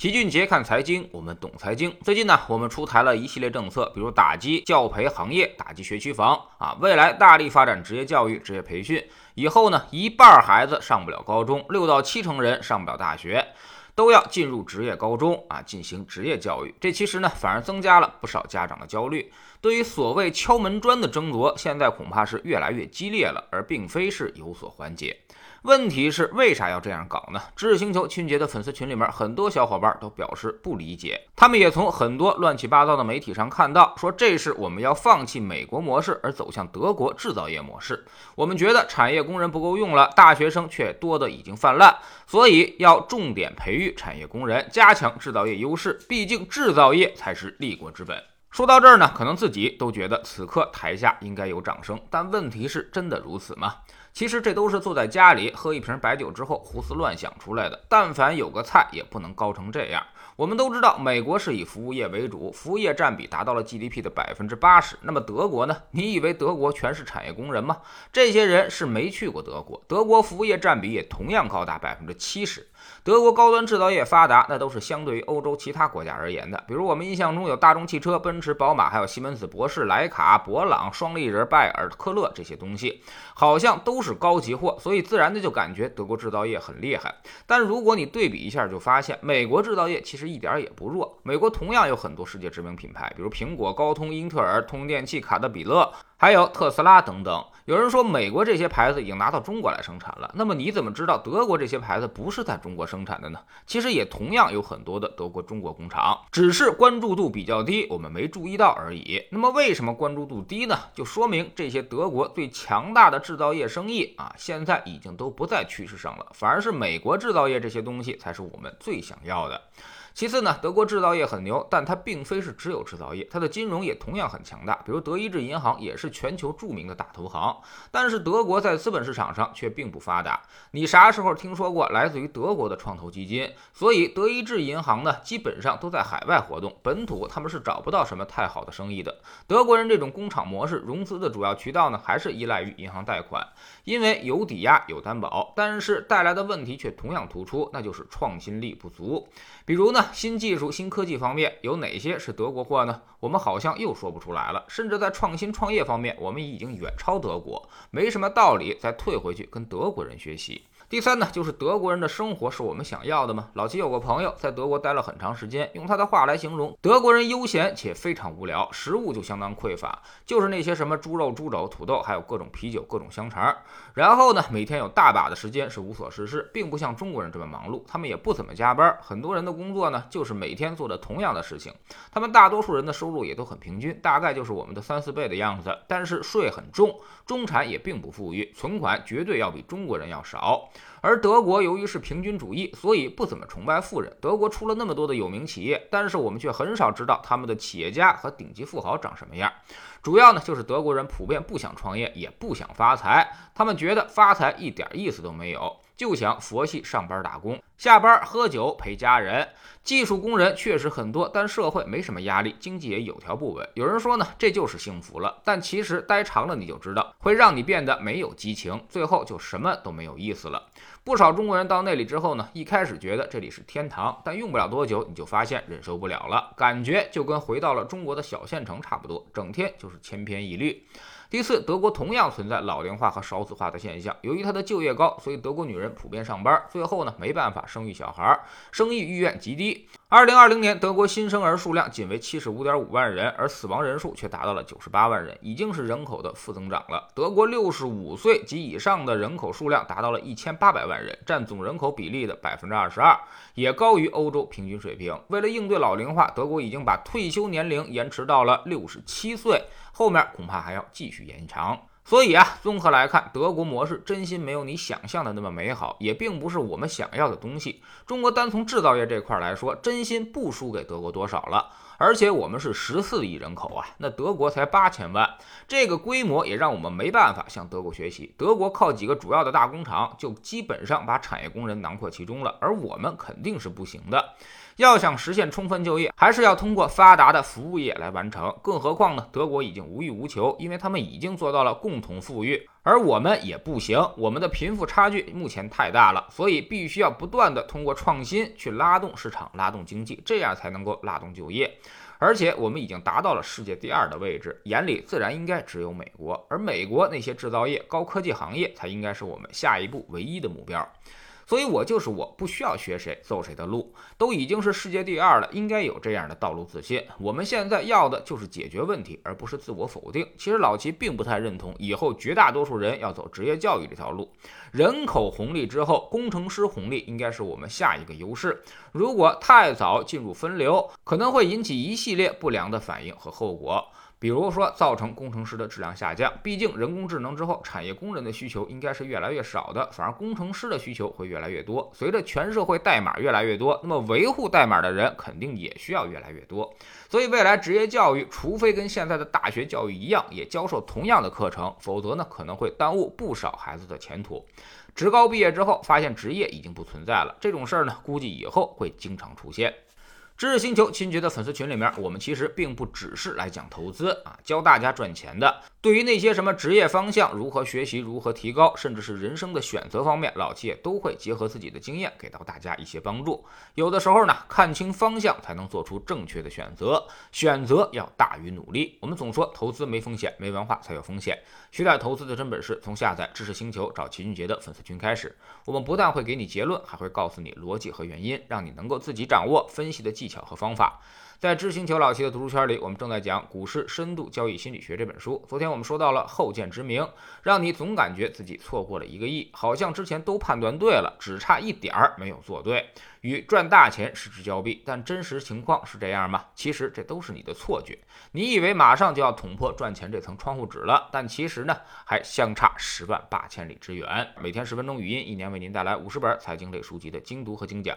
齐俊杰看财经，我们懂财经。最近呢，我们出台了一系列政策，比如打击教培行业，打击学区房啊，未来大力发展职业教育、职业培训。以后呢，一半孩子上不了高中，六到七成人上不了大学，都要进入职业高中啊，进行职业教育。这其实呢，反而增加了不少家长的焦虑。对于所谓敲门砖的争夺，现在恐怕是越来越激烈了，而并非是有所缓解。问题是为啥要这样搞呢？知识星球清洁的粉丝群里面，很多小伙伴都表示不理解。他们也从很多乱七八糟的媒体上看到，说这是我们要放弃美国模式，而走向德国制造业模式。我们觉得产业工人不够用了，大学生却多的已经泛滥，所以要重点培育产业工人，加强制造业优势。毕竟制造业才是立国之本。说到这儿呢，可能自己都觉得此刻台下应该有掌声，但问题是真的如此吗？其实这都是坐在家里喝一瓶白酒之后胡思乱想出来的。但凡有个菜，也不能高成这样。我们都知道，美国是以服务业为主，服务业占比达到了 GDP 的百分之八十。那么德国呢？你以为德国全是产业工人吗？这些人是没去过德国。德国服务业占比也同样高达百分之七十。德国高端制造业发达，那都是相对于欧洲其他国家而言的。比如我们印象中有大众汽车、奔驰、宝马，还有西门子、博士、莱卡、博朗、双立人、拜耳、科勒这些东西，好像都都是高级货，所以自然的就感觉德国制造业很厉害。但如果你对比一下，就发现美国制造业其实一点也不弱。美国同样有很多世界知名品牌，比如苹果、高通、英特尔、通用电器、卡特彼勒。还有特斯拉等等，有人说美国这些牌子已经拿到中国来生产了，那么你怎么知道德国这些牌子不是在中国生产的呢？其实也同样有很多的德国中国工厂，只是关注度比较低，我们没注意到而已。那么为什么关注度低呢？就说明这些德国最强大的制造业生意啊，现在已经都不在趋势上了，反而是美国制造业这些东西才是我们最想要的。其次呢，德国制造业很牛，但它并非是只有制造业，它的金融也同样很强大。比如德意志银行也是全球著名的大投行，但是德国在资本市场上却并不发达。你啥时候听说过来自于德国的创投基金？所以德意志银行呢，基本上都在海外活动，本土他们是找不到什么太好的生意的。德国人这种工厂模式，融资的主要渠道呢，还是依赖于银行贷款，因为有抵押有担保，但是带来的问题却同样突出，那就是创新力不足。比如呢，新技术、新科技方面有哪些是德国货呢？我们好像又说不出来了。甚至在创新创业方面，我们已经远超德国，没什么道理再退回去跟德国人学习。第三呢，就是德国人的生活是我们想要的吗？老齐有个朋友在德国待了很长时间，用他的话来形容，德国人悠闲且非常无聊，食物就相当匮乏，就是那些什么猪肉、猪肘、土豆，还有各种啤酒、各种香肠。然后呢，每天有大把的时间是无所事事，并不像中国人这么忙碌，他们也不怎么加班，很多人的工作呢就是每天做的同样的事情。他们大多数人的收入也都很平均，大概就是我们的三四倍的样子，但是税很重，中产也并不富裕，存款绝对要比中国人要少。而德国由于是平均主义，所以不怎么崇拜富人。德国出了那么多的有名企业，但是我们却很少知道他们的企业家和顶级富豪长什么样。主要呢，就是德国人普遍不想创业，也不想发财，他们觉得发财一点意思都没有。就想佛系上班打工，下班喝酒陪家人。技术工人确实很多，但社会没什么压力，经济也有条不紊。有人说呢，这就是幸福了。但其实待长了你就知道，会让你变得没有激情，最后就什么都没有意思了。不少中国人到那里之后呢，一开始觉得这里是天堂，但用不了多久你就发现忍受不了了，感觉就跟回到了中国的小县城差不多，整天就是千篇一律。第四，德国同样存在老龄化和少子化的现象。由于它的就业高，所以德国女人普遍上班，最后呢没办法生育小孩，生育意愿极低。二零二零年，德国新生儿数量仅为七十五点五万人，而死亡人数却达到了九十八万人，已经是人口的负增长了。德国六十五岁及以上的人口数量达到了一千八百万人，占总人口比例的百分之二十二，也高于欧洲平均水平。为了应对老龄化，德国已经把退休年龄延迟到了六十七岁，后面恐怕还要继续延长。所以啊，综合来看，德国模式真心没有你想象的那么美好，也并不是我们想要的东西。中国单从制造业这块来说，真心不输给德国多少了。而且我们是十四亿人口啊，那德国才八千万，这个规模也让我们没办法向德国学习。德国靠几个主要的大工厂，就基本上把产业工人囊括其中了，而我们肯定是不行的。要想实现充分就业，还是要通过发达的服务业来完成。更何况呢，德国已经无欲无求，因为他们已经做到了共同富裕。而我们也不行，我们的贫富差距目前太大了，所以必须要不断的通过创新去拉动市场、拉动经济，这样才能够拉动就业。而且我们已经达到了世界第二的位置，眼里自然应该只有美国，而美国那些制造业、高科技行业才应该是我们下一步唯一的目标。所以，我就是我，不需要学谁走谁的路，都已经是世界第二了，应该有这样的道路自信。我们现在要的就是解决问题，而不是自我否定。其实老齐并不太认同以后绝大多数人要走职业教育这条路。人口红利之后，工程师红利应该是我们下一个优势。如果太早进入分流，可能会引起一系列不良的反应和后果。比如说，造成工程师的质量下降。毕竟人工智能之后，产业工人的需求应该是越来越少的，反而工程师的需求会越来越多。随着全社会代码越来越多，那么维护代码的人肯定也需要越来越多。所以未来职业教育，除非跟现在的大学教育一样，也教授同样的课程，否则呢，可能会耽误不少孩子的前途。职高毕业之后，发现职业已经不存在了，这种事儿呢，估计以后会经常出现。知识星球秦杰的粉丝群里面，我们其实并不只是来讲投资啊，教大家赚钱的。对于那些什么职业方向、如何学习、如何提高，甚至是人生的选择方面，老七也都会结合自己的经验，给到大家一些帮助。有的时候呢，看清方向才能做出正确的选择，选择要大于努力。我们总说投资没风险，没文化才有风险。学点投资的真本事，从下载知识星球找齐俊杰的粉丝群开始。我们不但会给你结论，还会告诉你逻辑和原因，让你能够自己掌握分析的技巧和方法。在知星球老七的读书圈里，我们正在讲《股市深度交易心理学》这本书。昨天我们说到了后见之明，让你总感觉自己错过了一个亿，好像之前都判断对了，只差一点儿没有做对，与赚大钱失之交臂。但真实情况是这样吗？其实这都是你的错觉。你以为马上就要捅破赚钱这层窗户纸了，但其实呢，还相差十万八千里之远。每天十分钟语音，一年为您带来五十本财经类书籍的精读和精讲。